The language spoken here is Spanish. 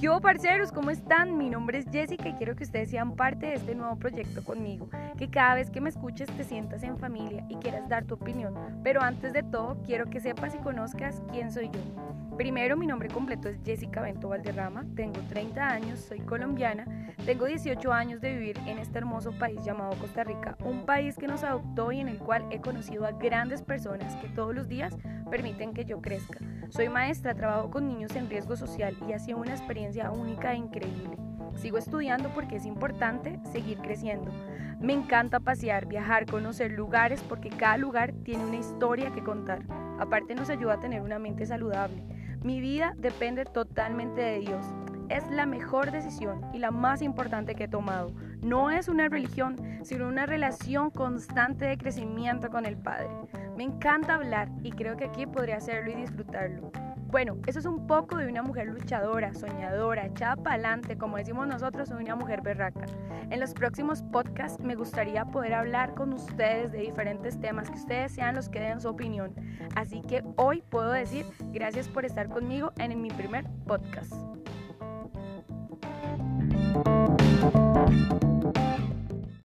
¿Qué hubo, parceros? ¿Cómo están? Mi nombre es Jessica y quiero que ustedes sean parte de este nuevo proyecto conmigo. Que cada vez que me escuches te sientas en familia y quieras dar tu opinión. Pero antes de todo, quiero que sepas y conozcas quién soy yo. Primero, mi nombre completo es Jessica Bento Valderrama, tengo 30 años, soy colombiana, tengo 18 años de vivir en este hermoso país llamado Costa Rica, un país que nos adoptó y en el cual he conocido a grandes personas que todos los días permiten que yo crezca. Soy maestra, trabajo con niños en riesgo social y ha sido una experiencia única e increíble. Sigo estudiando porque es importante seguir creciendo. Me encanta pasear, viajar, conocer lugares porque cada lugar tiene una historia que contar. Aparte nos ayuda a tener una mente saludable. Mi vida depende totalmente de Dios. Es la mejor decisión y la más importante que he tomado. No es una religión, sino una relación constante de crecimiento con el Padre. Me encanta hablar y creo que aquí podría hacerlo y disfrutarlo. Bueno, eso es un poco de una mujer luchadora, soñadora, echada para como decimos nosotros, una mujer berraca. En los próximos podcasts me gustaría poder hablar con ustedes de diferentes temas, que ustedes sean los que den su opinión. Así que hoy puedo decir gracias por estar conmigo en mi primer podcast.